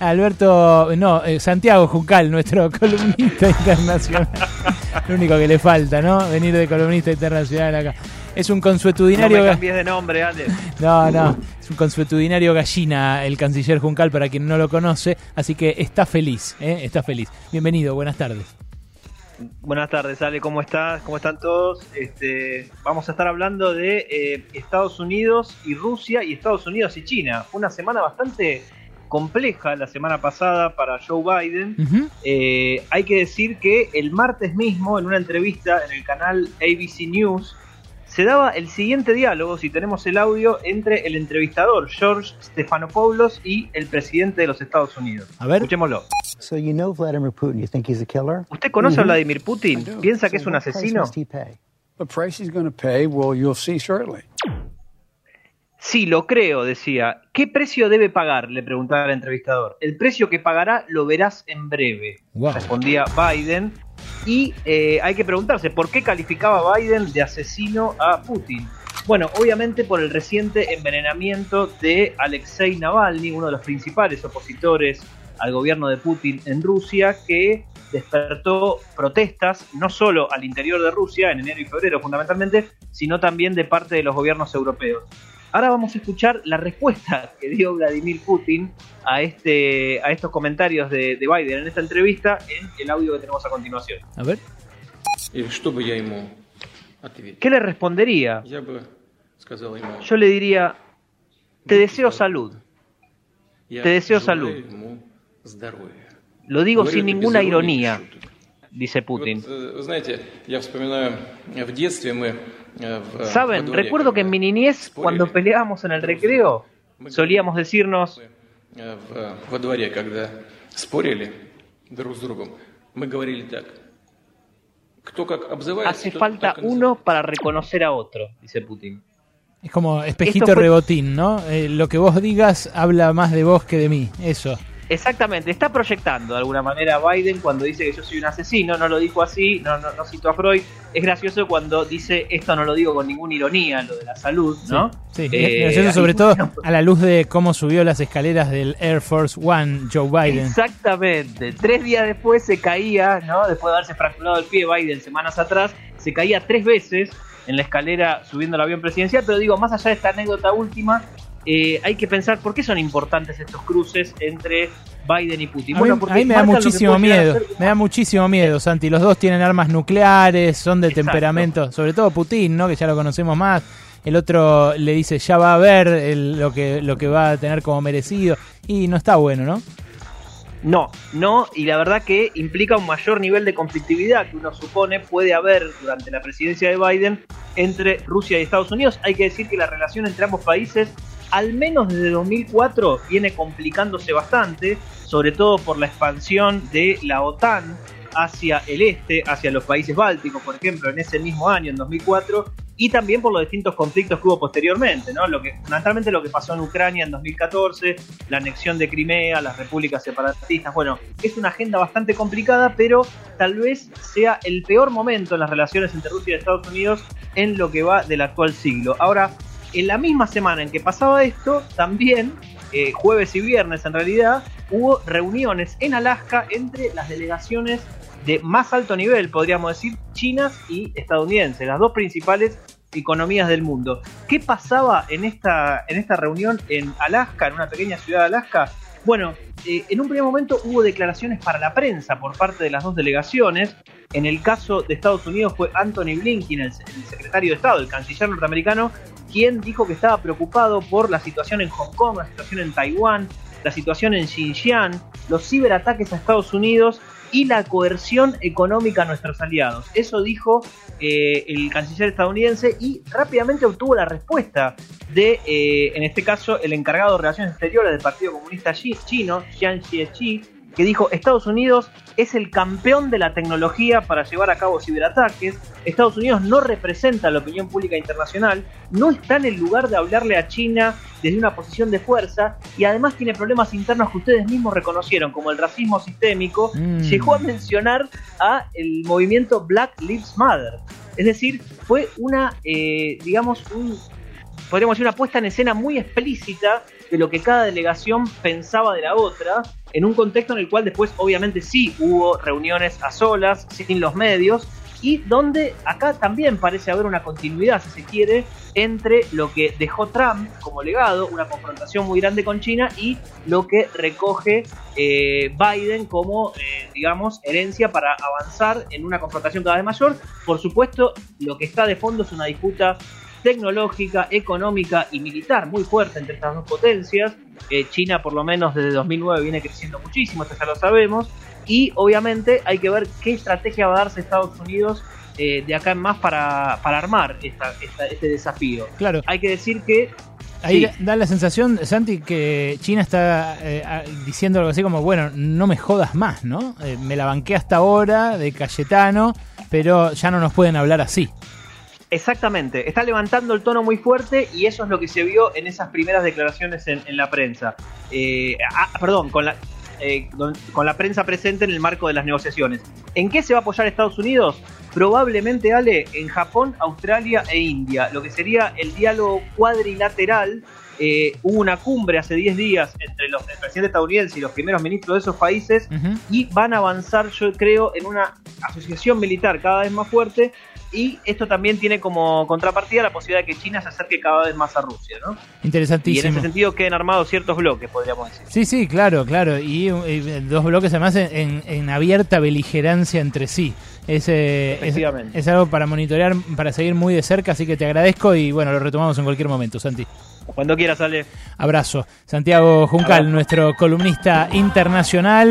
Alberto, no, eh, Santiago Juncal, nuestro columnista internacional. Lo único que le falta, ¿no? Venir de columnista internacional acá. Es un consuetudinario. No me cambies de nombre, Ale. No, no. Es un consuetudinario gallina el canciller Juncal, para quien no lo conoce. Así que está feliz, ¿eh? Está feliz. Bienvenido, buenas tardes. Buenas tardes, Ale, ¿cómo estás? ¿Cómo están todos? Este, vamos a estar hablando de eh, Estados Unidos y Rusia y Estados Unidos y China. Fue una semana bastante compleja la semana pasada para Joe Biden. Eh, hay que decir que el martes mismo, en una entrevista en el canal ABC News, se daba el siguiente diálogo, si tenemos el audio, entre el entrevistador George Stephanopoulos y el presidente de los Estados Unidos. A ver. Escuchémoslo. ¿Usted conoce a Vladimir Putin? ¿Piensa que es un asesino? Sí, lo creo, decía. ¿Qué precio debe pagar? Le preguntaba el entrevistador. El precio que pagará lo verás en breve, respondía Biden. Y eh, hay que preguntarse, ¿por qué calificaba Biden de asesino a Putin? Bueno, obviamente por el reciente envenenamiento de Alexei Navalny, uno de los principales opositores al gobierno de Putin en Rusia, que despertó protestas no solo al interior de Rusia, en enero y febrero fundamentalmente, sino también de parte de los gobiernos europeos. Ahora vamos a escuchar la respuesta que dio Vladimir Putin a, este, a estos comentarios de, Biden en esta entrevista en el audio que tenemos a continuación. A ver. ¿Qué le respondería? Yo le diría, te deseo salud. Te deseo salud. Lo digo sin ninguna ironía, dice Putin. Saben, recuerdo que en mi niñez, cuando peleábamos en el recreo, solíamos decirnos... Hace falta uno para reconocer a otro, dice Putin. Es como espejito rebotín, ¿no? Eh, lo que vos digas habla más de vos que de mí, eso. Exactamente, está proyectando de alguna manera a Biden cuando dice que yo soy un asesino, no lo dijo así, no, no, no citó a Freud. Es gracioso cuando dice esto no lo digo con ninguna ironía, lo de la salud, ¿no? Sí, es eh, gracioso sobre todo a la luz de cómo subió las escaleras del Air Force One Joe Biden. Exactamente, tres días después se caía, ¿no? Después de haberse fracturado el pie Biden semanas atrás, se caía tres veces en la escalera subiendo el avión presidencial, pero digo, más allá de esta anécdota última, eh, hay que pensar por qué son importantes estos cruces entre Biden y Putin. A bueno, mí, me da muchísimo miedo, me da muchísimo miedo, Santi. Los dos tienen armas nucleares, son de temperamento, sobre todo Putin, ¿no? Que ya lo conocemos más. El otro le dice ya va a ver lo que lo que va a tener como merecido y no está bueno, ¿no? No, no, y la verdad que implica un mayor nivel de conflictividad que uno supone puede haber durante la presidencia de Biden entre Rusia y Estados Unidos. Hay que decir que la relación entre ambos países al menos desde 2004 viene complicándose bastante, sobre todo por la expansión de la OTAN hacia el este, hacia los países bálticos, por ejemplo, en ese mismo año, en 2004, y también por los distintos conflictos que hubo posteriormente, ¿no? Lo que, fundamentalmente lo que pasó en Ucrania en 2014, la anexión de Crimea, las repúblicas separatistas, bueno, es una agenda bastante complicada, pero tal vez sea el peor momento en las relaciones entre Rusia y Estados Unidos en lo que va del actual siglo. Ahora, en la misma semana en que pasaba esto, también, eh, jueves y viernes en realidad, hubo reuniones en Alaska entre las delegaciones de más alto nivel, podríamos decir, chinas y estadounidenses, las dos principales economías del mundo. ¿Qué pasaba en esta, en esta reunión en Alaska, en una pequeña ciudad de Alaska? Bueno, eh, en un primer momento hubo declaraciones para la prensa por parte de las dos delegaciones. En el caso de Estados Unidos fue Anthony Blinken, el secretario de Estado, el canciller norteamericano, quien dijo que estaba preocupado por la situación en Hong Kong, la situación en Taiwán, la situación en Xinjiang, los ciberataques a Estados Unidos y la coerción económica a nuestros aliados. Eso dijo eh, el canciller estadounidense y rápidamente obtuvo la respuesta de, eh, en este caso, el encargado de Relaciones Exteriores del Partido Comunista Chino, Jiang Xiechi, que dijo Estados Unidos es el campeón de la tecnología para llevar a cabo ciberataques, Estados Unidos no representa la opinión pública internacional, no está en el lugar de hablarle a China desde una posición de fuerza y además tiene problemas internos que ustedes mismos reconocieron, como el racismo sistémico, mm. llegó a mencionar a el movimiento Black Lives Matter. Es decir, fue una, eh, digamos, un, podríamos decir, una puesta en escena muy explícita de lo que cada delegación pensaba de la otra en un contexto en el cual después obviamente sí hubo reuniones a solas, sin los medios, y donde acá también parece haber una continuidad, si se quiere, entre lo que dejó Trump como legado, una confrontación muy grande con China, y lo que recoge eh, Biden como, eh, digamos, herencia para avanzar en una confrontación cada vez mayor. Por supuesto, lo que está de fondo es una disputa tecnológica, económica y militar muy fuerte entre estas dos potencias. Eh, China, por lo menos desde 2009, viene creciendo muchísimo, esto ya lo sabemos. Y obviamente hay que ver qué estrategia va a darse Estados Unidos eh, de acá en más para, armar este desafío. Claro. Hay que decir que Ahí da la sensación, Santi, que China está eh, diciendo algo así como, bueno, no me jodas más, ¿no? me la banqué hasta ahora de Cayetano, pero ya no nos pueden hablar así. Exactamente, está levantando el tono muy fuerte y eso es lo que se vio en esas primeras declaraciones en, la prensa. Eh, ah, perdón, con la, eh, con la prensa presente en el marco de las negociaciones. ¿En qué se va a apoyar Estados Unidos? Probablemente, Ale, en Japón, Australia e India, lo que sería el diálogo cuadrilateral. Eh, hubo una cumbre hace 10 días entre los, el presidente estadounidense y los primeros ministros de esos países y van a avanzar, yo creo, en una asociación militar cada vez más fuerte y esto también tiene como contrapartida la posibilidad de que China se acerque cada vez más a Rusia, ¿no? Interesantísimo. Y en ese sentido queden armados ciertos bloques, podríamos decir. Sí, sí, claro, claro. Y, dos bloques además en, en, abierta beligerancia entre sí. Es, eh, es, es, algo para monitorear, para seguir muy de cerca, así que te agradezco y bueno, lo retomamos en cualquier momento, Santi. Cuando quieras, Ale. Abrazo. Santiago Juncal, nuestro columnista internacional.